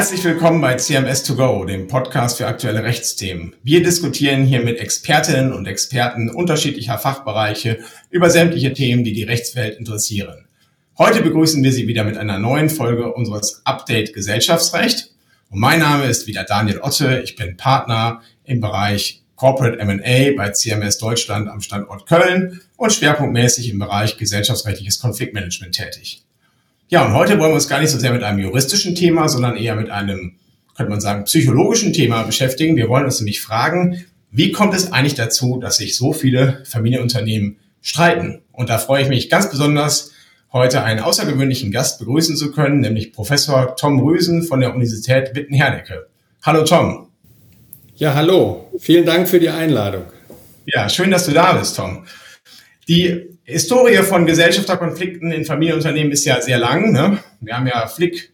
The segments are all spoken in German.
Herzlich willkommen bei CMS2Go, dem Podcast für aktuelle Rechtsthemen. Wir diskutieren hier mit Expertinnen und Experten unterschiedlicher Fachbereiche über sämtliche Themen, die die Rechtswelt interessieren. Heute begrüßen wir Sie wieder mit einer neuen Folge unseres Update Gesellschaftsrecht. Und mein Name ist wieder Daniel Otte. Ich bin Partner im Bereich Corporate M&A bei CMS Deutschland am Standort Köln und schwerpunktmäßig im Bereich gesellschaftsrechtliches Konfliktmanagement tätig. Ja, und heute wollen wir uns gar nicht so sehr mit einem juristischen Thema, sondern eher mit einem, könnte man sagen, psychologischen Thema beschäftigen. Wir wollen uns nämlich fragen, wie kommt es eigentlich dazu, dass sich so viele Familienunternehmen streiten? Und da freue ich mich ganz besonders, heute einen außergewöhnlichen Gast begrüßen zu können, nämlich Professor Tom Rüsen von der Universität Witten-Herdecke. Hallo Tom. Ja, hallo. Vielen Dank für die Einladung. Ja, schön, dass du da bist, Tom. Die Historie von Gesellschafterkonflikten in Familienunternehmen ist ja sehr lang. Ne? Wir haben ja Flick,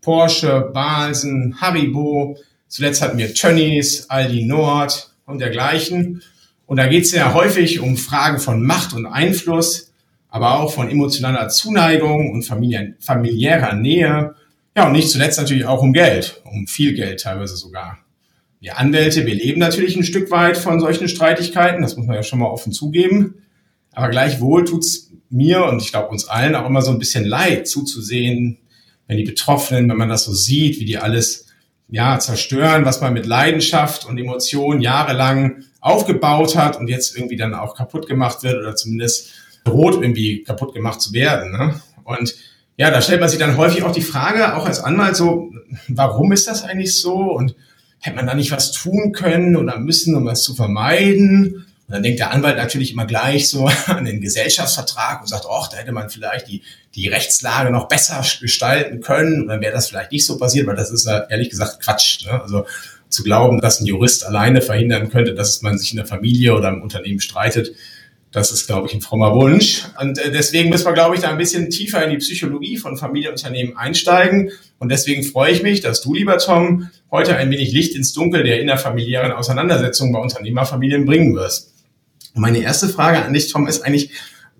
Porsche, Balsen, Haribo. Zuletzt hatten wir Tönnies, Aldi Nord und dergleichen. Und da geht es ja häufig um Fragen von Macht und Einfluss, aber auch von emotionaler Zuneigung und familiärer Nähe. Ja, und nicht zuletzt natürlich auch um Geld, um viel Geld teilweise sogar. Wir Anwälte, wir leben natürlich ein Stück weit von solchen Streitigkeiten, das muss man ja schon mal offen zugeben. Aber gleichwohl tut's mir und ich glaube uns allen auch immer so ein bisschen leid zuzusehen, wenn die Betroffenen, wenn man das so sieht, wie die alles ja zerstören, was man mit Leidenschaft und Emotionen jahrelang aufgebaut hat und jetzt irgendwie dann auch kaputt gemacht wird oder zumindest droht irgendwie kaputt gemacht zu werden. Ne? Und ja, da stellt man sich dann häufig auch die Frage, auch als Anwalt so, warum ist das eigentlich so? Und hätte man da nicht was tun können oder müssen, um was zu vermeiden? Dann denkt der Anwalt natürlich immer gleich so an den Gesellschaftsvertrag und sagt, ach, da hätte man vielleicht die, die Rechtslage noch besser gestalten können. Und dann wäre das vielleicht nicht so passiert, weil das ist ja ehrlich gesagt Quatsch. Ne? Also zu glauben, dass ein Jurist alleine verhindern könnte, dass man sich in der Familie oder im Unternehmen streitet, das ist, glaube ich, ein frommer Wunsch. Und äh, deswegen müssen wir, glaube ich, da ein bisschen tiefer in die Psychologie von Familienunternehmen einsteigen. Und deswegen freue ich mich, dass du, lieber Tom, heute ein wenig Licht ins Dunkel der innerfamiliären Auseinandersetzungen bei Unternehmerfamilien bringen wirst. Meine erste Frage an dich, Tom, ist eigentlich,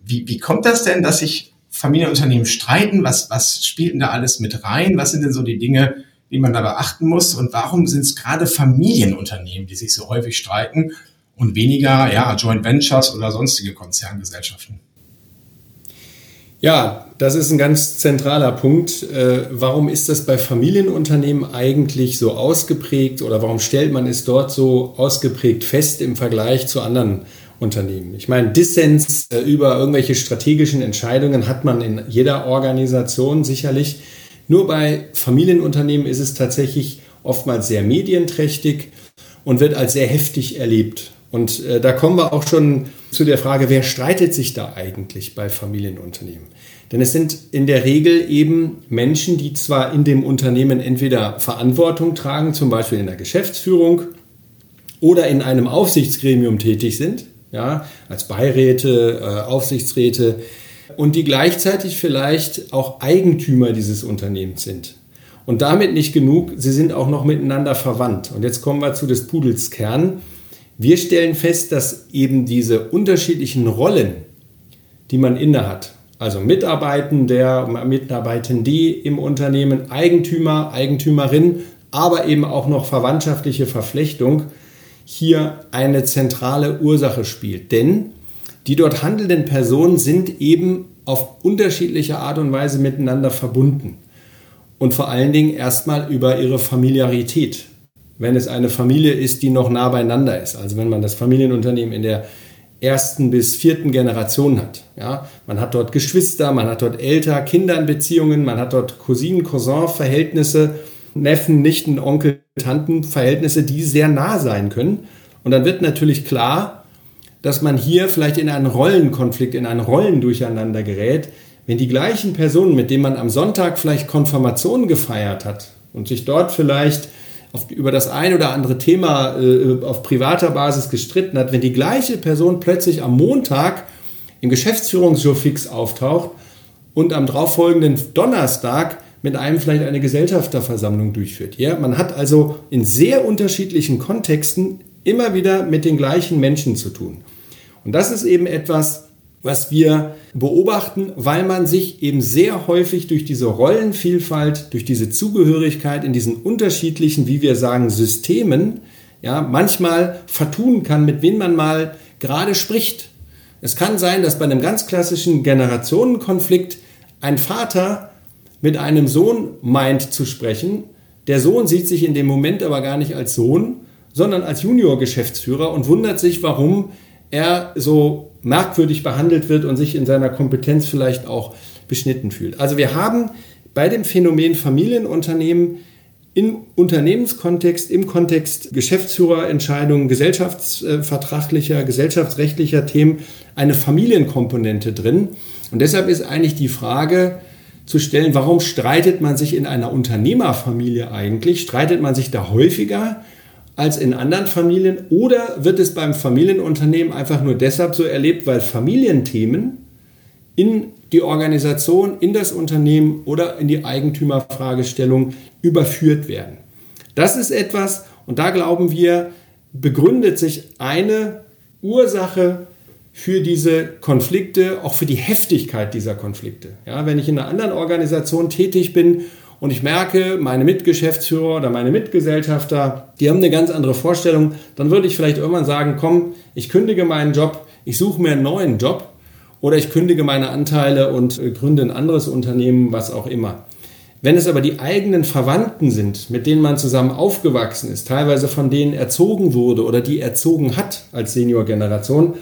wie, wie kommt das denn, dass sich Familienunternehmen streiten? Was, was spielt denn da alles mit rein? Was sind denn so die Dinge, die man da beachten muss? Und warum sind es gerade Familienunternehmen, die sich so häufig streiten und weniger ja, Joint Ventures oder sonstige Konzerngesellschaften? Ja, das ist ein ganz zentraler Punkt. Äh, warum ist das bei Familienunternehmen eigentlich so ausgeprägt oder warum stellt man es dort so ausgeprägt fest im Vergleich zu anderen Unternehmen. Ich meine, Dissens äh, über irgendwelche strategischen Entscheidungen hat man in jeder Organisation sicherlich. Nur bei Familienunternehmen ist es tatsächlich oftmals sehr medienträchtig und wird als sehr heftig erlebt. Und äh, da kommen wir auch schon zu der Frage, wer streitet sich da eigentlich bei Familienunternehmen? Denn es sind in der Regel eben Menschen, die zwar in dem Unternehmen entweder Verantwortung tragen, zum Beispiel in der Geschäftsführung oder in einem Aufsichtsgremium tätig sind, ja, als Beiräte, äh, Aufsichtsräte und die gleichzeitig vielleicht auch Eigentümer dieses Unternehmens sind. Und damit nicht genug, sie sind auch noch miteinander verwandt. Und jetzt kommen wir zu des Pudels Kern. Wir stellen fest, dass eben diese unterschiedlichen Rollen, die man innehat, also Mitarbeitender, Mitarbeitende im Unternehmen, Eigentümer, Eigentümerin, aber eben auch noch verwandtschaftliche Verflechtung, hier eine zentrale Ursache spielt. Denn die dort handelnden Personen sind eben auf unterschiedliche Art und Weise miteinander verbunden. Und vor allen Dingen erstmal über ihre Familiarität. Wenn es eine Familie ist, die noch nah beieinander ist, also wenn man das Familienunternehmen in der ersten bis vierten Generation hat. Ja, man hat dort Geschwister, man hat dort Elter, Kindernbeziehungen, man hat dort Cousinen, Cousin-Verhältnisse Neffen, Nichten, Onkel, Tanten Verhältnisse, die sehr nah sein können. Und dann wird natürlich klar, dass man hier vielleicht in einen Rollenkonflikt, in ein Rollendurcheinander gerät, wenn die gleichen Personen, mit denen man am Sonntag vielleicht Konfirmation gefeiert hat und sich dort vielleicht auf, über das ein oder andere Thema äh, auf privater Basis gestritten hat, wenn die gleiche Person plötzlich am Montag im Geschäftsführungsjurfix auftaucht und am darauffolgenden Donnerstag mit einem vielleicht eine Gesellschafterversammlung durchführt. Ja, man hat also in sehr unterschiedlichen Kontexten immer wieder mit den gleichen Menschen zu tun. Und das ist eben etwas, was wir beobachten, weil man sich eben sehr häufig durch diese Rollenvielfalt, durch diese Zugehörigkeit in diesen unterschiedlichen, wie wir sagen, Systemen, ja, manchmal vertun kann, mit wem man mal gerade spricht. Es kann sein, dass bei einem ganz klassischen Generationenkonflikt ein Vater mit einem Sohn meint zu sprechen. Der Sohn sieht sich in dem Moment aber gar nicht als Sohn, sondern als Junior-Geschäftsführer und wundert sich, warum er so merkwürdig behandelt wird und sich in seiner Kompetenz vielleicht auch beschnitten fühlt. Also wir haben bei dem Phänomen Familienunternehmen im Unternehmenskontext, im Kontext Geschäftsführerentscheidungen, gesellschaftsvertraglicher, gesellschaftsrechtlicher Themen eine Familienkomponente drin. Und deshalb ist eigentlich die Frage zu stellen, warum streitet man sich in einer Unternehmerfamilie eigentlich? Streitet man sich da häufiger? als in anderen Familien? Oder wird es beim Familienunternehmen einfach nur deshalb so erlebt, weil Familienthemen in die Organisation, in das Unternehmen oder in die Eigentümerfragestellung überführt werden? Das ist etwas, und da glauben wir, begründet sich eine Ursache für diese Konflikte, auch für die Heftigkeit dieser Konflikte. Ja, wenn ich in einer anderen Organisation tätig bin und ich merke, meine Mitgeschäftsführer oder meine Mitgesellschafter, die haben eine ganz andere Vorstellung, dann würde ich vielleicht irgendwann sagen, komm, ich kündige meinen Job, ich suche mir einen neuen Job oder ich kündige meine Anteile und äh, gründe ein anderes Unternehmen, was auch immer. Wenn es aber die eigenen Verwandten sind, mit denen man zusammen aufgewachsen ist, teilweise von denen erzogen wurde oder die erzogen hat als Seniorgeneration,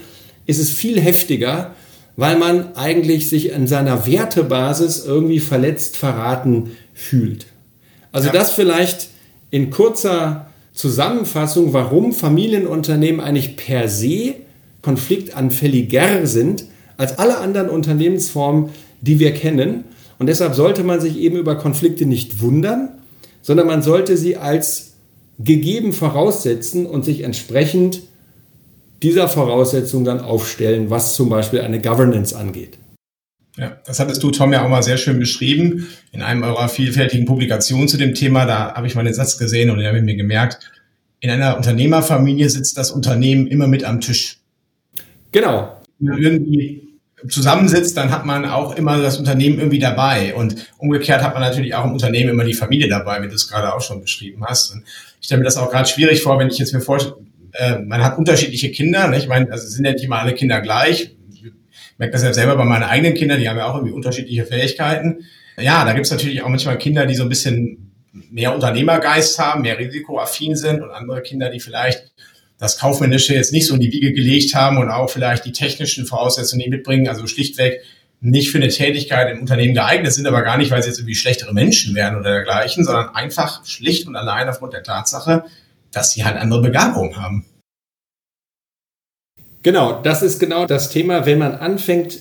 ist es viel heftiger, weil man eigentlich sich in seiner Wertebasis irgendwie verletzt, verraten fühlt. Also ja. das vielleicht in kurzer Zusammenfassung, warum Familienunternehmen eigentlich per se konfliktanfälliger sind als alle anderen Unternehmensformen, die wir kennen. Und deshalb sollte man sich eben über Konflikte nicht wundern, sondern man sollte sie als gegeben voraussetzen und sich entsprechend dieser Voraussetzung dann aufstellen, was zum Beispiel eine Governance angeht. Ja, das hattest du, Tom, ja auch mal sehr schön beschrieben in einem eurer vielfältigen Publikationen zu dem Thema. Da habe ich mal den Satz gesehen und den habe ich mir gemerkt. In einer Unternehmerfamilie sitzt das Unternehmen immer mit am Tisch. Genau. Wenn man irgendwie zusammensitzt, dann hat man auch immer das Unternehmen irgendwie dabei. Und umgekehrt hat man natürlich auch im Unternehmen immer die Familie dabei, wie du es gerade auch schon beschrieben hast. Und ich stelle mir das auch gerade schwierig vor, wenn ich jetzt mir vorstelle, äh, man hat unterschiedliche Kinder. Ne? Ich meine, also sind ja nicht immer alle Kinder gleich merke das ja selber bei meinen eigenen Kindern, die haben ja auch irgendwie unterschiedliche Fähigkeiten. Ja, da gibt es natürlich auch manchmal Kinder, die so ein bisschen mehr Unternehmergeist haben, mehr risikoaffin sind und andere Kinder, die vielleicht das Kaufmännische jetzt nicht so in die Wiege gelegt haben und auch vielleicht die technischen Voraussetzungen nicht mitbringen, also schlichtweg nicht für eine Tätigkeit im Unternehmen geeignet sind, aber gar nicht, weil sie jetzt irgendwie schlechtere Menschen wären oder dergleichen, sondern einfach schlicht und allein aufgrund der Tatsache, dass sie halt andere Begabungen haben. Genau, das ist genau das Thema, wenn man anfängt,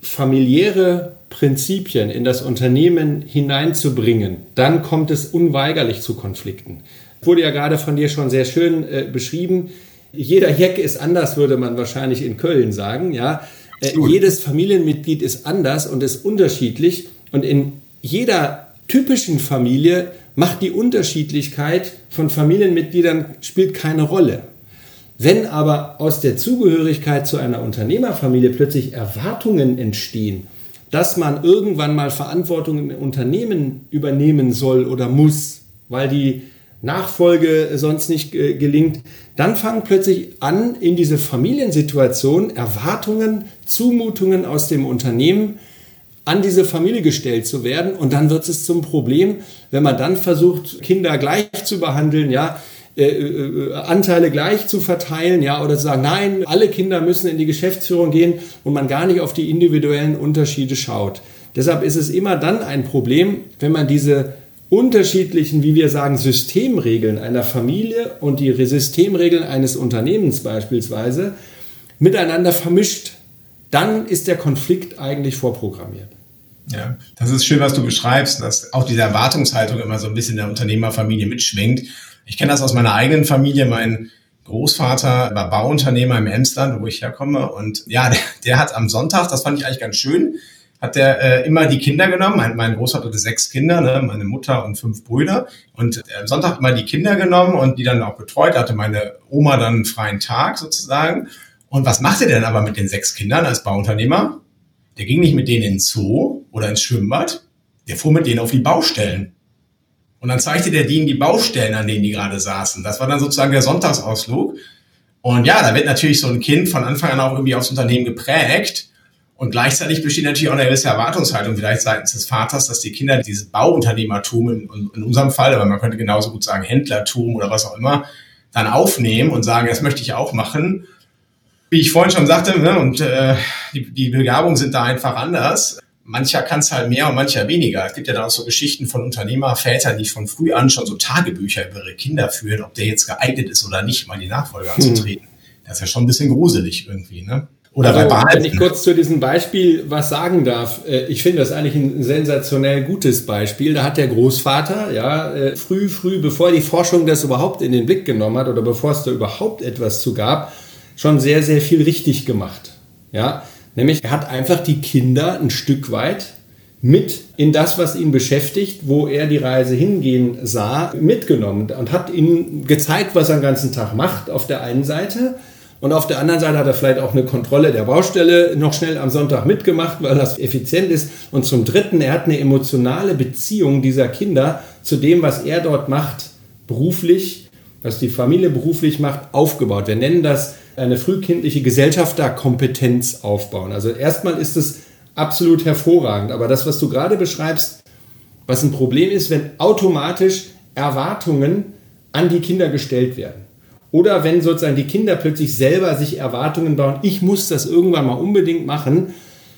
familiäre Prinzipien in das Unternehmen hineinzubringen, dann kommt es unweigerlich zu Konflikten. Wurde ja gerade von dir schon sehr schön äh, beschrieben. Jeder Jack ist anders, würde man wahrscheinlich in Köln sagen. Ja, äh, jedes Familienmitglied ist anders und ist unterschiedlich. Und in jeder typischen Familie macht die Unterschiedlichkeit von Familienmitgliedern spielt keine Rolle. Wenn aber aus der Zugehörigkeit zu einer Unternehmerfamilie plötzlich Erwartungen entstehen, dass man irgendwann mal Verantwortung im Unternehmen übernehmen soll oder muss, weil die Nachfolge sonst nicht äh, gelingt, dann fangen plötzlich an, in diese Familiensituation Erwartungen, Zumutungen aus dem Unternehmen an diese Familie gestellt zu werden. Und dann wird es zum Problem, wenn man dann versucht, Kinder gleich zu behandeln, ja, äh, äh, Anteile gleich zu verteilen, ja, oder zu sagen, nein, alle Kinder müssen in die Geschäftsführung gehen und man gar nicht auf die individuellen Unterschiede schaut. Deshalb ist es immer dann ein Problem, wenn man diese unterschiedlichen, wie wir sagen, Systemregeln einer Familie und die Systemregeln eines Unternehmens beispielsweise miteinander vermischt. Dann ist der Konflikt eigentlich vorprogrammiert. Ja, das ist schön, was du beschreibst, dass auch diese Erwartungshaltung immer so ein bisschen in der Unternehmerfamilie mitschwingt. Ich kenne das aus meiner eigenen Familie. Mein Großvater war Bauunternehmer im Emsland, wo ich herkomme. Und ja, der, der hat am Sonntag, das fand ich eigentlich ganz schön, hat der äh, immer die Kinder genommen. Mein, mein Großvater hatte sechs Kinder, ne? meine Mutter und fünf Brüder. Und äh, am Sonntag immer die Kinder genommen und die dann auch betreut. Da hatte meine Oma dann einen freien Tag sozusagen. Und was macht er denn aber mit den sechs Kindern als Bauunternehmer? Der ging nicht mit denen ins Zoo oder ins Schwimmbad, der fuhr mit denen auf die Baustellen. Und dann zeigte der denen die Baustellen, an denen die gerade saßen. Das war dann sozusagen der Sonntagsausflug. Und ja, da wird natürlich so ein Kind von Anfang an auch irgendwie aufs Unternehmen geprägt. Und gleichzeitig besteht natürlich auch eine gewisse Erwartungshaltung vielleicht seitens des Vaters, dass die Kinder dieses Bauunternehmertum in, in unserem Fall, aber man könnte genauso gut sagen Händlertum oder was auch immer, dann aufnehmen und sagen, das möchte ich auch machen. Wie ich vorhin schon sagte, ne, und äh, die, die Begabungen sind da einfach anders. Mancher kann es halt mehr und mancher weniger. Es gibt ja da auch so Geschichten von Unternehmervätern, die von früh an schon so Tagebücher über ihre Kinder führen, ob der jetzt geeignet ist oder nicht, mal die Nachfolge anzutreten. Hm. Das ist ja schon ein bisschen gruselig irgendwie, ne? Oder also, bei Wenn ich kurz zu diesem Beispiel was sagen darf, äh, ich finde das eigentlich ein sensationell gutes Beispiel. Da hat der Großvater, ja, äh, früh, früh, bevor die Forschung das überhaupt in den Blick genommen hat oder bevor es da überhaupt etwas zu gab, schon sehr, sehr viel richtig gemacht. Ja, nämlich er hat einfach die Kinder ein Stück weit mit in das, was ihn beschäftigt, wo er die Reise hingehen sah, mitgenommen und hat ihnen gezeigt, was er den ganzen Tag macht auf der einen Seite und auf der anderen Seite hat er vielleicht auch eine Kontrolle der Baustelle noch schnell am Sonntag mitgemacht, weil das effizient ist. Und zum Dritten, er hat eine emotionale Beziehung dieser Kinder zu dem, was er dort macht, beruflich, was die Familie beruflich macht, aufgebaut. Wir nennen das eine frühkindliche Gesellschafterkompetenz aufbauen. Also erstmal ist es absolut hervorragend. Aber das, was du gerade beschreibst, was ein Problem ist, wenn automatisch Erwartungen an die Kinder gestellt werden. Oder wenn sozusagen die Kinder plötzlich selber sich Erwartungen bauen, ich muss das irgendwann mal unbedingt machen,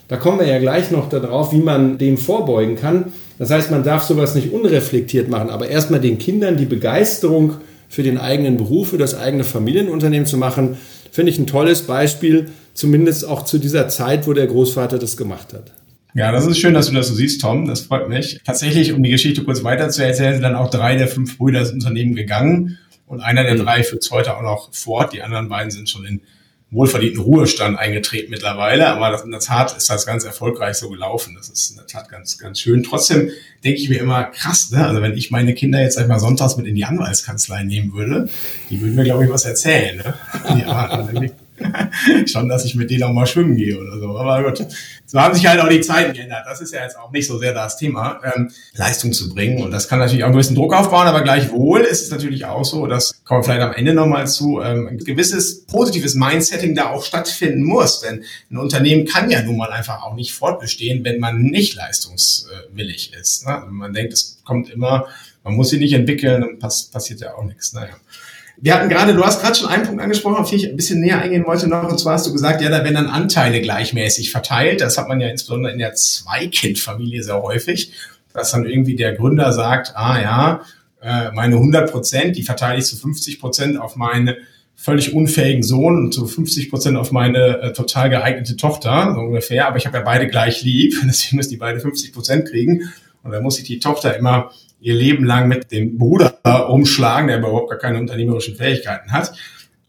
da kommen wir ja gleich noch darauf, wie man dem vorbeugen kann. Das heißt, man darf sowas nicht unreflektiert machen, aber erstmal den Kindern die Begeisterung für den eigenen Beruf, für das eigene Familienunternehmen zu machen, finde ich ein tolles Beispiel, zumindest auch zu dieser Zeit, wo der Großvater das gemacht hat. Ja, das ist schön, dass du das so siehst, Tom. Das freut mich. Tatsächlich, um die Geschichte kurz weiter zu erzählen, sind dann auch drei der fünf Brüder ins Unternehmen gegangen. Und einer der mhm. drei führt es heute auch noch fort. Die anderen beiden sind schon in wohlverdienten Ruhestand eingetreten mittlerweile. Aber das, in der Tat ist das ganz erfolgreich so gelaufen. Das ist in der Tat ganz, ganz schön. Trotzdem denke ich mir immer krass, ne? Also wenn ich meine Kinder jetzt einmal sonntags mit in die Anwaltskanzlei nehmen würde, die würden mir, glaube ich, was erzählen. Ne? Ja, schon, dass ich mit denen auch mal schwimmen gehe oder so. Aber gut, so haben sich halt auch die Zeiten geändert. Das ist ja jetzt auch nicht so sehr das Thema, ähm, Leistung zu bringen. Und das kann natürlich auch einen gewissen Druck aufbauen, aber gleichwohl ist es natürlich auch so, dass kommen wir vielleicht am Ende nochmal zu, ähm, ein gewisses positives Mindsetting da auch stattfinden muss. Denn ein Unternehmen kann ja nun mal einfach auch nicht fortbestehen, wenn man nicht leistungswillig ist. Ne? Also man denkt, es kommt immer, man muss sie nicht entwickeln, dann pass passiert ja auch nichts. Naja. Wir hatten gerade, du hast gerade schon einen Punkt angesprochen, auf den ich ein bisschen näher eingehen wollte noch. Und zwar hast du gesagt, ja, da werden dann Anteile gleichmäßig verteilt. Das hat man ja insbesondere in der Zweikindfamilie sehr häufig, dass dann irgendwie der Gründer sagt, ah ja, äh, meine 100 Prozent, die verteile ich zu 50 Prozent auf meinen völlig unfähigen Sohn und zu 50 Prozent auf meine äh, total geeignete Tochter, so ungefähr. Aber ich habe ja beide gleich lieb, deswegen müssen die beide 50 Prozent kriegen. Und dann muss ich die Tochter immer ihr Leben lang mit dem Bruder umschlagen, der überhaupt gar keine unternehmerischen Fähigkeiten hat.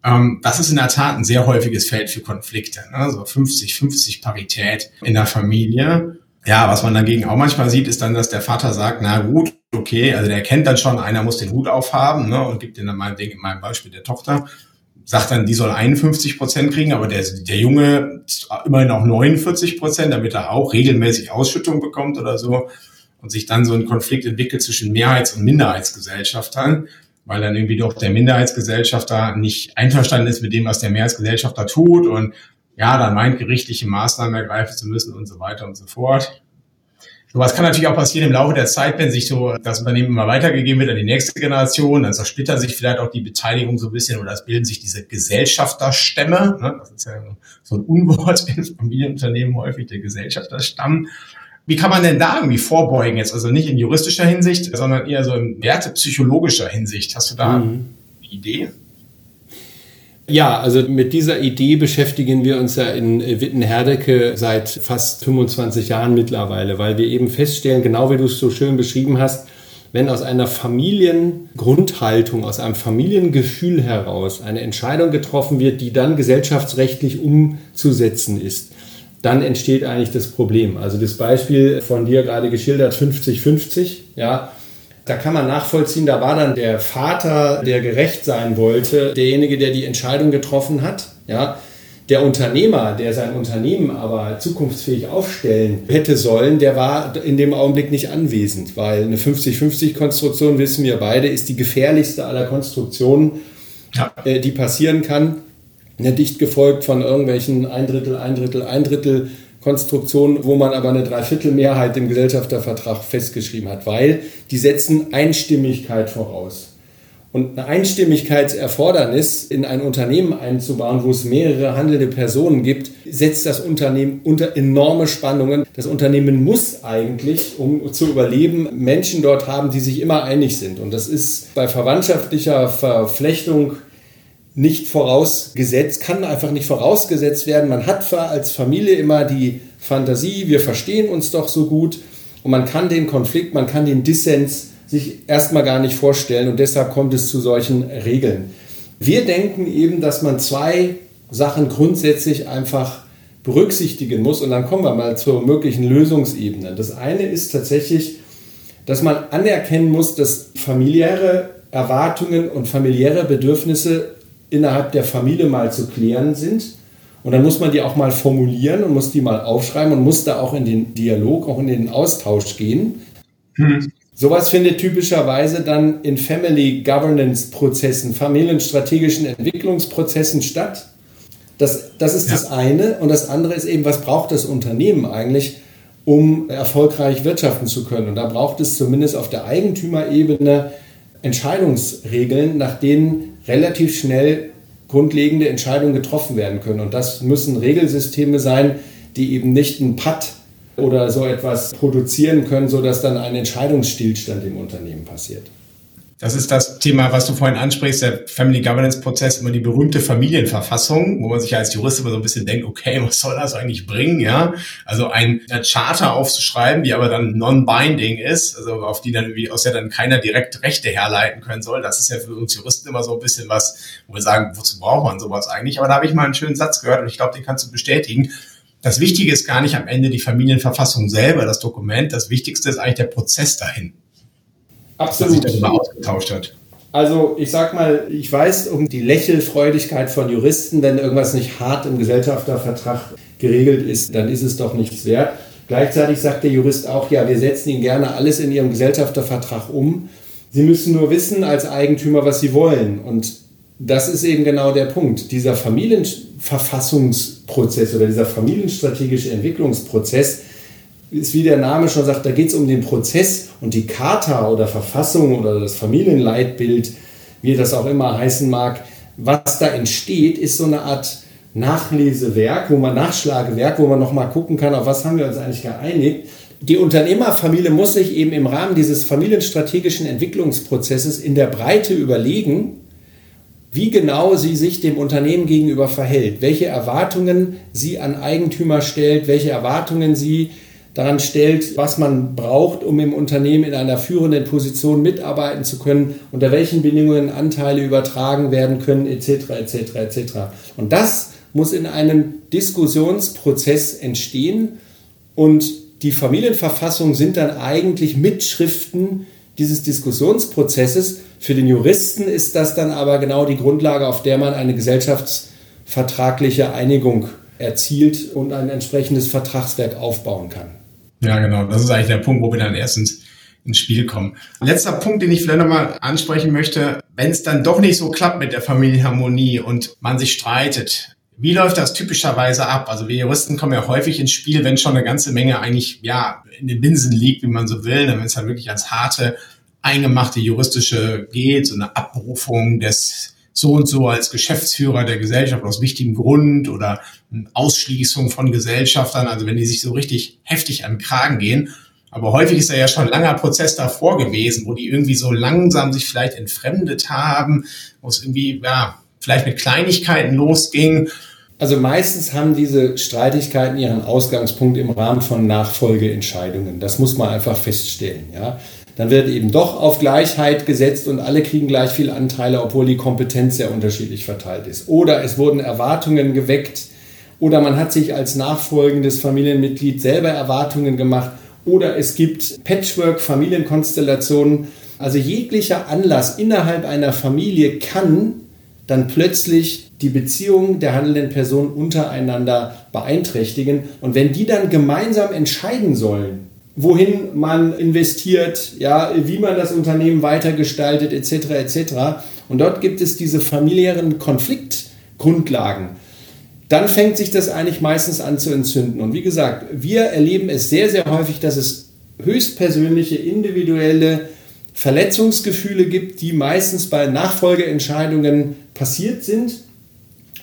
Ähm, das ist in der Tat ein sehr häufiges Feld für Konflikte. Ne? So 50-50 Parität in der Familie. Ja, was man dagegen auch manchmal sieht, ist dann, dass der Vater sagt, na gut, okay, also der kennt dann schon, einer muss den Hut aufhaben ne, und gibt den dann meinetwegen in meinem Beispiel der Tochter, sagt dann, die soll 51 Prozent kriegen, aber der, der Junge immerhin auch 49 Prozent, damit er auch regelmäßig Ausschüttung bekommt oder so und sich dann so ein Konflikt entwickelt zwischen Mehrheits- und Minderheitsgesellschaftern, weil dann irgendwie doch der Minderheitsgesellschafter nicht einverstanden ist mit dem, was der Mehrheitsgesellschafter tut und ja, dann meint, gerichtliche Maßnahmen ergreifen zu müssen und so weiter und so fort. Sowas kann natürlich auch passieren im Laufe der Zeit, wenn sich so das Unternehmen immer weitergegeben wird an die nächste Generation, dann zersplittert sich vielleicht auch die Beteiligung so ein bisschen oder es bilden sich diese Gesellschafterstämme. Ne? Das ist ja so ein Unwort in Familienunternehmen häufig, der Gesellschafterstamm. Wie kann man denn da irgendwie vorbeugen jetzt? Also nicht in juristischer Hinsicht, sondern eher so in wertepsychologischer Hinsicht. Hast du da mhm. eine Idee? Ja, also mit dieser Idee beschäftigen wir uns ja in Wittenherdecke seit fast 25 Jahren mittlerweile, weil wir eben feststellen, genau wie du es so schön beschrieben hast, wenn aus einer Familiengrundhaltung, aus einem Familiengefühl heraus eine Entscheidung getroffen wird, die dann gesellschaftsrechtlich umzusetzen ist, dann entsteht eigentlich das Problem. Also das Beispiel von dir gerade geschildert, 50-50, ja, da kann man nachvollziehen, da war dann der Vater, der gerecht sein wollte, derjenige, der die Entscheidung getroffen hat, ja, Der Unternehmer, der sein Unternehmen aber zukunftsfähig aufstellen hätte sollen, der war in dem Augenblick nicht anwesend, weil eine 50-50-Konstruktion, wissen wir beide, ist die gefährlichste aller Konstruktionen, ja. Äh, die passieren kann. Dicht gefolgt von irgendwelchen ein Drittel, ein Drittel, ein Drittel Konstruktionen, wo man aber eine Dreiviertelmehrheit im Gesellschaftervertrag festgeschrieben hat, weil die setzen Einstimmigkeit voraus. Und eine Einstimmigkeitserfordernis in ein Unternehmen einzubauen, wo es mehrere handelnde Personen gibt, setzt das Unternehmen unter enorme Spannungen. Das Unternehmen muss eigentlich, um zu überleben, Menschen dort haben, die sich immer einig sind. Und das ist bei verwandtschaftlicher Verflechtung nicht vorausgesetzt, kann einfach nicht vorausgesetzt werden. Man hat als Familie immer die Fantasie, wir verstehen uns doch so gut und man kann den Konflikt, man kann den Dissens sich erstmal gar nicht vorstellen und deshalb kommt es zu solchen Regeln. Wir denken eben, dass man zwei Sachen grundsätzlich einfach berücksichtigen muss und dann kommen wir mal zur möglichen Lösungsebene. Das eine ist tatsächlich, dass man anerkennen muss, dass familiäre Erwartungen und familiäre Bedürfnisse innerhalb der Familie mal zu klären sind. Und dann muss man die auch mal formulieren und muss die mal aufschreiben und muss da auch in den Dialog, auch in den Austausch gehen. Hm. Sowas findet typischerweise dann in Family Governance Prozessen, familienstrategischen Entwicklungsprozessen statt. Das, das ist ja. das eine. Und das andere ist eben, was braucht das Unternehmen eigentlich, um erfolgreich wirtschaften zu können? Und da braucht es zumindest auf der Eigentümerebene Entscheidungsregeln, nach denen relativ schnell grundlegende Entscheidungen getroffen werden können. Und das müssen Regelsysteme sein, die eben nicht ein Patt oder so etwas produzieren können, sodass dann ein Entscheidungsstillstand im Unternehmen passiert. Das ist das Thema, was du vorhin ansprichst, der Family Governance Prozess, immer die berühmte Familienverfassung, wo man sich als Jurist immer so ein bisschen denkt, okay, was soll das eigentlich bringen, ja? Also ein Charter aufzuschreiben, die aber dann non-binding ist, also auf die dann irgendwie, aus der dann keiner direkt Rechte herleiten können soll. Das ist ja für uns Juristen immer so ein bisschen was, wo wir sagen, wozu braucht man sowas eigentlich? Aber da habe ich mal einen schönen Satz gehört und ich glaube, den kannst du bestätigen. Das Wichtige ist gar nicht am Ende die Familienverfassung selber, das Dokument. Das Wichtigste ist eigentlich der Prozess dahin. Absolut. Was sich darüber ausgetauscht hat. Also ich sag mal, ich weiß um die Lächelfreudigkeit von Juristen, wenn irgendwas nicht hart im Gesellschaftervertrag geregelt ist, dann ist es doch nichts wert. Gleichzeitig sagt der Jurist auch, ja, wir setzen Ihnen gerne alles in Ihrem Gesellschaftervertrag um. Sie müssen nur wissen als Eigentümer, was Sie wollen. Und das ist eben genau der Punkt. Dieser Familienverfassungsprozess oder dieser familienstrategische Entwicklungsprozess, ist, wie der Name schon sagt, da geht es um den Prozess und die Charta oder Verfassung oder das Familienleitbild, wie das auch immer heißen mag, was da entsteht, ist so eine Art Nachlesewerk, wo man Nachschlagewerk, wo man nochmal gucken kann, auf was haben wir uns eigentlich geeinigt. Die Unternehmerfamilie muss sich eben im Rahmen dieses familienstrategischen Entwicklungsprozesses in der Breite überlegen, wie genau sie sich dem Unternehmen gegenüber verhält, welche Erwartungen sie an Eigentümer stellt, welche Erwartungen sie daran stellt, was man braucht, um im Unternehmen in einer führenden Position mitarbeiten zu können, unter welchen Bedingungen Anteile übertragen werden können, etc., etc., etc. Und das muss in einem Diskussionsprozess entstehen und die Familienverfassungen sind dann eigentlich Mitschriften dieses Diskussionsprozesses. Für den Juristen ist das dann aber genau die Grundlage, auf der man eine gesellschaftsvertragliche Einigung erzielt und ein entsprechendes Vertragswerk aufbauen kann. Ja, genau. Das ist eigentlich der Punkt, wo wir dann erstens ins Spiel kommen. Letzter Punkt, den ich vielleicht nochmal ansprechen möchte, wenn es dann doch nicht so klappt mit der Familienharmonie und man sich streitet, wie läuft das typischerweise ab? Also wir Juristen kommen ja häufig ins Spiel, wenn schon eine ganze Menge eigentlich ja in den Binsen liegt, wie man so will, wenn es halt wirklich ans harte, eingemachte juristische geht, so eine Abberufung des so und so als Geschäftsführer der Gesellschaft aus wichtigem Grund oder Ausschließung von Gesellschaftern, also wenn die sich so richtig heftig an den Kragen gehen. Aber häufig ist da ja schon ein langer Prozess davor gewesen, wo die irgendwie so langsam sich vielleicht entfremdet haben, wo es irgendwie, ja, vielleicht mit Kleinigkeiten losging. Also meistens haben diese Streitigkeiten ihren Ausgangspunkt im Rahmen von Nachfolgeentscheidungen. Das muss man einfach feststellen. Ja? Dann wird eben doch auf Gleichheit gesetzt und alle kriegen gleich viel Anteile, obwohl die Kompetenz sehr unterschiedlich verteilt ist. Oder es wurden Erwartungen geweckt oder man hat sich als nachfolgendes Familienmitglied selber Erwartungen gemacht oder es gibt Patchwork-Familienkonstellationen. Also jeglicher Anlass innerhalb einer Familie kann dann plötzlich die Beziehung der handelnden Personen untereinander beeinträchtigen. Und wenn die dann gemeinsam entscheiden sollen, wohin man investiert, ja, wie man das Unternehmen weitergestaltet, etc., etc. Und dort gibt es diese familiären Konfliktgrundlagen. Dann fängt sich das eigentlich meistens an zu entzünden. Und wie gesagt, wir erleben es sehr, sehr häufig, dass es höchstpersönliche, individuelle Verletzungsgefühle gibt, die meistens bei Nachfolgeentscheidungen passiert sind.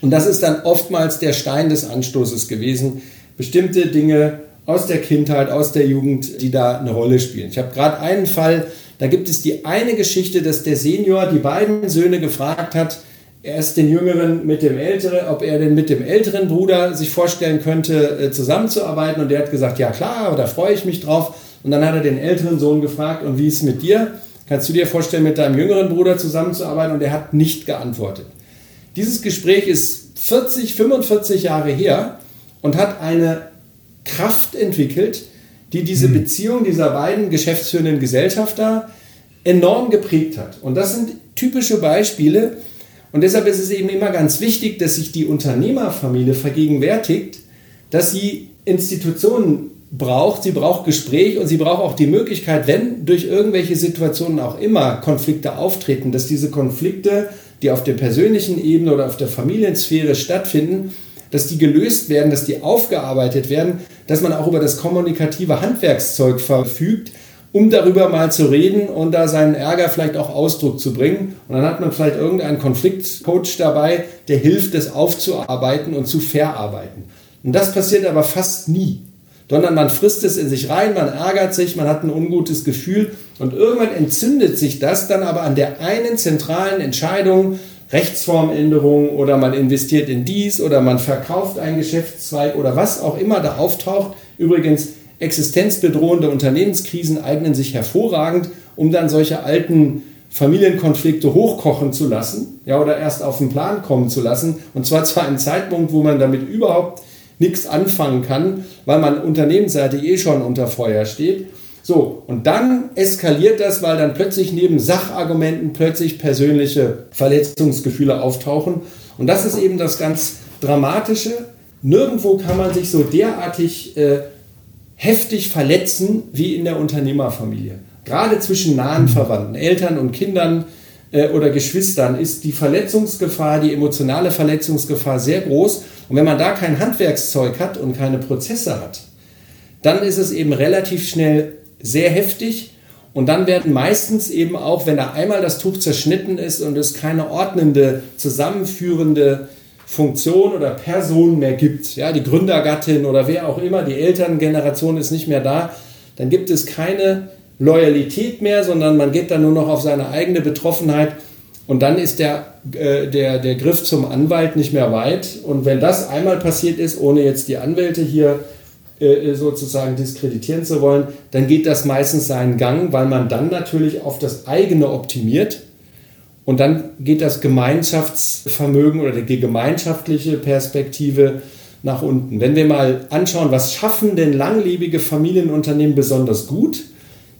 Und das ist dann oftmals der Stein des Anstoßes gewesen, bestimmte Dinge aus der Kindheit, aus der Jugend, die da eine Rolle spielen. Ich habe gerade einen Fall, da gibt es die eine Geschichte, dass der Senior die beiden Söhne gefragt hat, erst den Jüngeren mit dem Älteren, ob er denn mit dem älteren Bruder sich vorstellen könnte, äh, zusammenzuarbeiten. Und der hat gesagt, ja klar, da freue ich mich drauf. Und dann hat er den älteren Sohn gefragt, und wie ist es mit dir? Kannst du dir vorstellen, mit deinem jüngeren Bruder zusammenzuarbeiten? Und er hat nicht geantwortet. Dieses Gespräch ist 40, 45 Jahre her und hat eine Kraft entwickelt, die diese hm. Beziehung dieser beiden geschäftsführenden Gesellschafter enorm geprägt hat. Und das sind typische Beispiele. Und deshalb ist es eben immer ganz wichtig, dass sich die Unternehmerfamilie vergegenwärtigt, dass sie Institutionen braucht, sie braucht Gespräch und sie braucht auch die Möglichkeit, wenn durch irgendwelche Situationen auch immer Konflikte auftreten, dass diese Konflikte, die auf der persönlichen Ebene oder auf der Familiensphäre stattfinden, dass die gelöst werden, dass die aufgearbeitet werden, dass man auch über das kommunikative Handwerkszeug verfügt, um darüber mal zu reden und da seinen Ärger vielleicht auch Ausdruck zu bringen. Und dann hat man vielleicht irgendeinen Konfliktcoach dabei, der hilft, das aufzuarbeiten und zu verarbeiten. Und das passiert aber fast nie, sondern man frisst es in sich rein, man ärgert sich, man hat ein ungutes Gefühl und irgendwann entzündet sich das dann aber an der einen zentralen Entscheidung, Rechtsformänderung oder man investiert in dies oder man verkauft einen Geschäftszweig oder was auch immer da auftaucht. Übrigens, existenzbedrohende Unternehmenskrisen eignen sich hervorragend, um dann solche alten Familienkonflikte hochkochen zu lassen, ja, oder erst auf den Plan kommen zu lassen. Und zwar zu einem Zeitpunkt, wo man damit überhaupt nichts anfangen kann, weil man unternehmensseitig eh schon unter Feuer steht. So, und dann eskaliert das, weil dann plötzlich neben Sachargumenten plötzlich persönliche Verletzungsgefühle auftauchen. Und das ist eben das ganz Dramatische. Nirgendwo kann man sich so derartig äh, heftig verletzen wie in der Unternehmerfamilie. Gerade zwischen nahen Verwandten, Eltern und Kindern äh, oder Geschwistern ist die Verletzungsgefahr, die emotionale Verletzungsgefahr sehr groß. Und wenn man da kein Handwerkszeug hat und keine Prozesse hat, dann ist es eben relativ schnell sehr heftig. Und dann werden meistens eben auch, wenn da einmal das Tuch zerschnitten ist und es keine ordnende, zusammenführende Funktion oder Person mehr gibt, ja, die Gründergattin oder wer auch immer, die Elterngeneration ist nicht mehr da, dann gibt es keine Loyalität mehr, sondern man geht dann nur noch auf seine eigene Betroffenheit und dann ist der, äh, der, der Griff zum Anwalt nicht mehr weit. Und wenn das einmal passiert ist, ohne jetzt die Anwälte hier sozusagen diskreditieren zu wollen, dann geht das meistens seinen Gang, weil man dann natürlich auf das eigene optimiert und dann geht das Gemeinschaftsvermögen oder die gemeinschaftliche Perspektive nach unten. Wenn wir mal anschauen, was schaffen denn langlebige Familienunternehmen besonders gut?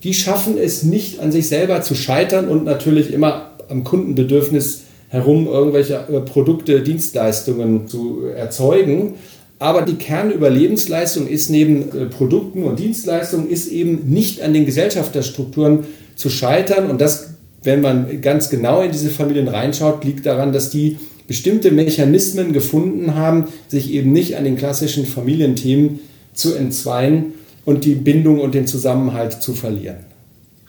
Die schaffen es nicht an sich selber zu scheitern und natürlich immer am Kundenbedürfnis herum irgendwelche äh, Produkte, Dienstleistungen zu erzeugen, aber die Kernüberlebensleistung ist neben äh, Produkten und Dienstleistungen ist eben nicht an den Gesellschafterstrukturen zu scheitern. Und das, wenn man ganz genau in diese Familien reinschaut, liegt daran, dass die bestimmte Mechanismen gefunden haben, sich eben nicht an den klassischen Familienthemen zu entzweien und die Bindung und den Zusammenhalt zu verlieren.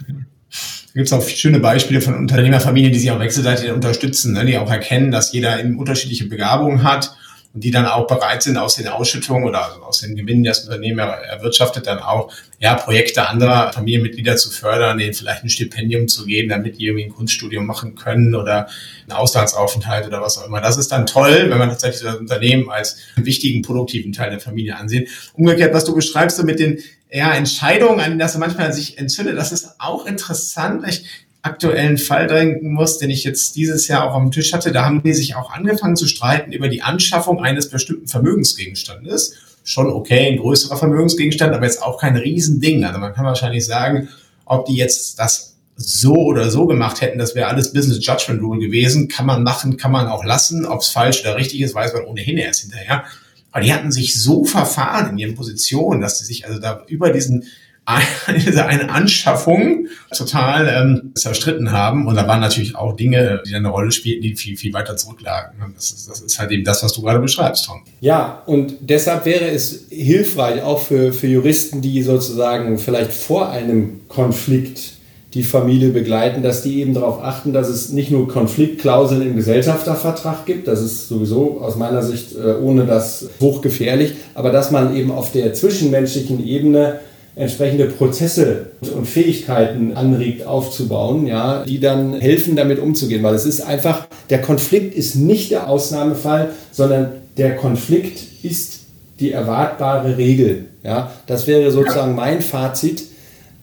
Da gibt es auch schöne Beispiele von Unternehmerfamilien, die sich auch wechselseitig unterstützen, ne? die auch erkennen, dass jeder eben unterschiedliche Begabungen hat und die dann auch bereit sind, aus den Ausschüttungen oder aus den Gewinnen, die das Unternehmen erwirtschaftet, dann auch ja, Projekte anderer Familienmitglieder zu fördern, denen vielleicht ein Stipendium zu geben, damit die irgendwie ein Kunststudium machen können oder einen Auslandsaufenthalt oder was auch immer. Das ist dann toll, wenn man tatsächlich das Unternehmen als wichtigen, produktiven Teil der Familie ansieht. Umgekehrt, was du beschreibst, so mit den ja, Entscheidungen, an denen das manchmal sich entzündet, das ist auch interessant. Ich aktuellen Fall denken muss, den ich jetzt dieses Jahr auch am Tisch hatte, da haben die sich auch angefangen zu streiten über die Anschaffung eines bestimmten Vermögensgegenstandes. Schon okay, ein größerer Vermögensgegenstand, aber jetzt auch kein Riesending. Also man kann wahrscheinlich sagen, ob die jetzt das so oder so gemacht hätten, das wäre alles Business Judgment Rule gewesen. Kann man machen, kann man auch lassen. Ob es falsch oder richtig ist, weiß man ohnehin erst hinterher. Aber die hatten sich so verfahren in ihren Positionen, dass sie sich also da über diesen eine Anschaffung total ähm, zerstritten haben. Und da waren natürlich auch Dinge, die eine Rolle spielten, die viel, viel weiter zurücklagen. Das ist, das ist halt eben das, was du gerade beschreibst, Tom. Ja, und deshalb wäre es hilfreich, auch für, für Juristen, die sozusagen vielleicht vor einem Konflikt die Familie begleiten, dass die eben darauf achten, dass es nicht nur Konfliktklauseln im Gesellschaftervertrag gibt, das ist sowieso aus meiner Sicht äh, ohne das hochgefährlich, aber dass man eben auf der zwischenmenschlichen Ebene entsprechende Prozesse und Fähigkeiten anregt aufzubauen, ja, die dann helfen, damit umzugehen. Weil es ist einfach, der Konflikt ist nicht der Ausnahmefall, sondern der Konflikt ist die erwartbare Regel. Ja, das wäre sozusagen mein Fazit.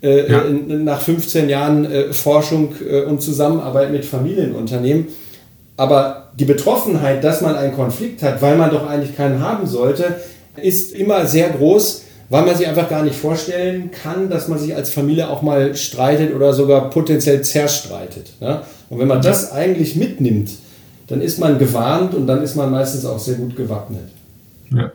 Äh, ja. nach 15 Jahren äh, Forschung äh, und Zusammenarbeit mit Familienunternehmen. Aber die Betroffenheit, dass man einen Konflikt hat, weil man doch eigentlich keinen haben sollte, ist immer sehr groß weil man sich einfach gar nicht vorstellen kann, dass man sich als Familie auch mal streitet oder sogar potenziell zerstreitet. Ja? Und wenn man das eigentlich mitnimmt, dann ist man gewarnt und dann ist man meistens auch sehr gut gewappnet. Ja.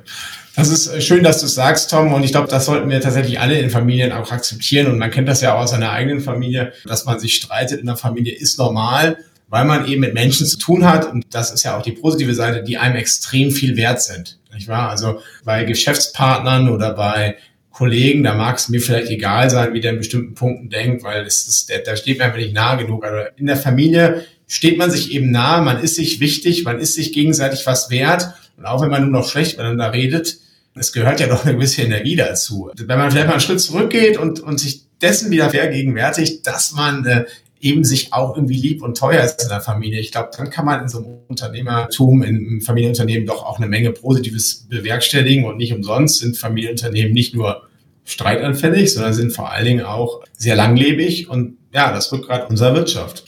Das ist äh, schön, dass du es sagst, Tom. Und ich glaube, das sollten wir tatsächlich alle in Familien auch akzeptieren. Und man kennt das ja auch aus seiner eigenen Familie, dass man sich streitet in der Familie ist normal, weil man eben mit Menschen zu tun hat. Und das ist ja auch die positive Seite, die einem extrem viel wert sind. Nicht wahr? Also bei Geschäftspartnern oder bei Kollegen, da mag es mir vielleicht egal sein, wie der in bestimmten Punkten denkt, weil es ist, der, da steht mir einfach nicht nahe genug. Also in der Familie steht man sich eben nahe, man ist sich wichtig, man ist sich gegenseitig was wert. Und auch wenn man nur noch schlecht miteinander redet, es gehört ja doch eine gewisse Energie dazu. Wenn man vielleicht mal einen Schritt zurückgeht und, und sich dessen wieder vergegenwärtigt, dass man äh, eben sich auch irgendwie lieb und teuer ist in der Familie. Ich glaube, dann kann man in so einem Unternehmertum, in einem Familienunternehmen doch auch eine Menge Positives bewerkstelligen und nicht umsonst sind Familienunternehmen nicht nur streitanfällig, sondern sind vor allen Dingen auch sehr langlebig und ja, das Rückgrat unserer Wirtschaft.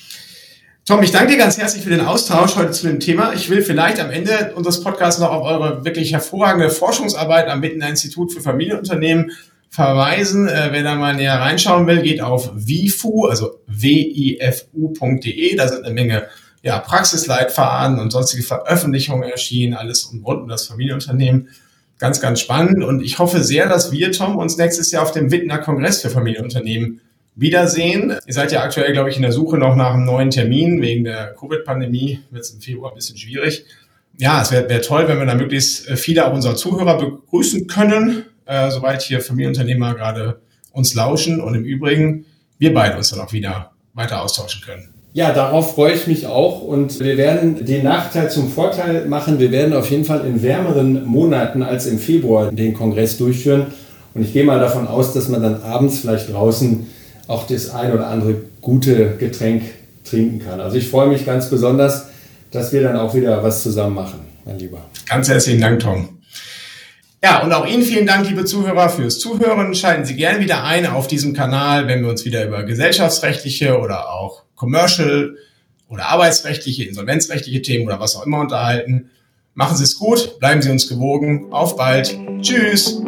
Tom, ich danke dir ganz herzlich für den Austausch heute zu dem Thema. Ich will vielleicht am Ende unseres Podcasts noch auf eure wirklich hervorragende Forschungsarbeit am Wittener Institut für Familienunternehmen verweisen. Äh, wer da mal näher reinschauen will, geht auf wifu, also wifu.de. Da sind eine Menge ja, Praxisleitfaden und sonstige Veröffentlichungen erschienen, alles rund um das Familienunternehmen. Ganz, ganz spannend. Und ich hoffe sehr, dass wir, Tom, uns nächstes Jahr auf dem Wittner Kongress für Familienunternehmen wiedersehen. Ihr seid ja aktuell, glaube ich, in der Suche noch nach einem neuen Termin. Wegen der Covid-Pandemie wird es im Februar ein bisschen schwierig. Ja, es wäre wär toll, wenn wir da möglichst viele auch unserer Zuhörer begrüßen können äh, soweit hier Familienunternehmer gerade uns lauschen und im Übrigen wir beide uns dann auch wieder weiter austauschen können. Ja, darauf freue ich mich auch und wir werden den Nachteil zum Vorteil machen. Wir werden auf jeden Fall in wärmeren Monaten als im Februar den Kongress durchführen und ich gehe mal davon aus, dass man dann abends vielleicht draußen auch das ein oder andere gute Getränk trinken kann. Also ich freue mich ganz besonders, dass wir dann auch wieder was zusammen machen, mein Lieber. Ganz herzlichen Dank, Tom. Ja, und auch Ihnen vielen Dank, liebe Zuhörer, fürs Zuhören. Schalten Sie gerne wieder ein auf diesem Kanal, wenn wir uns wieder über gesellschaftsrechtliche oder auch commercial oder arbeitsrechtliche, insolvenzrechtliche Themen oder was auch immer unterhalten. Machen Sie es gut, bleiben Sie uns gewogen. Auf bald. Tschüss.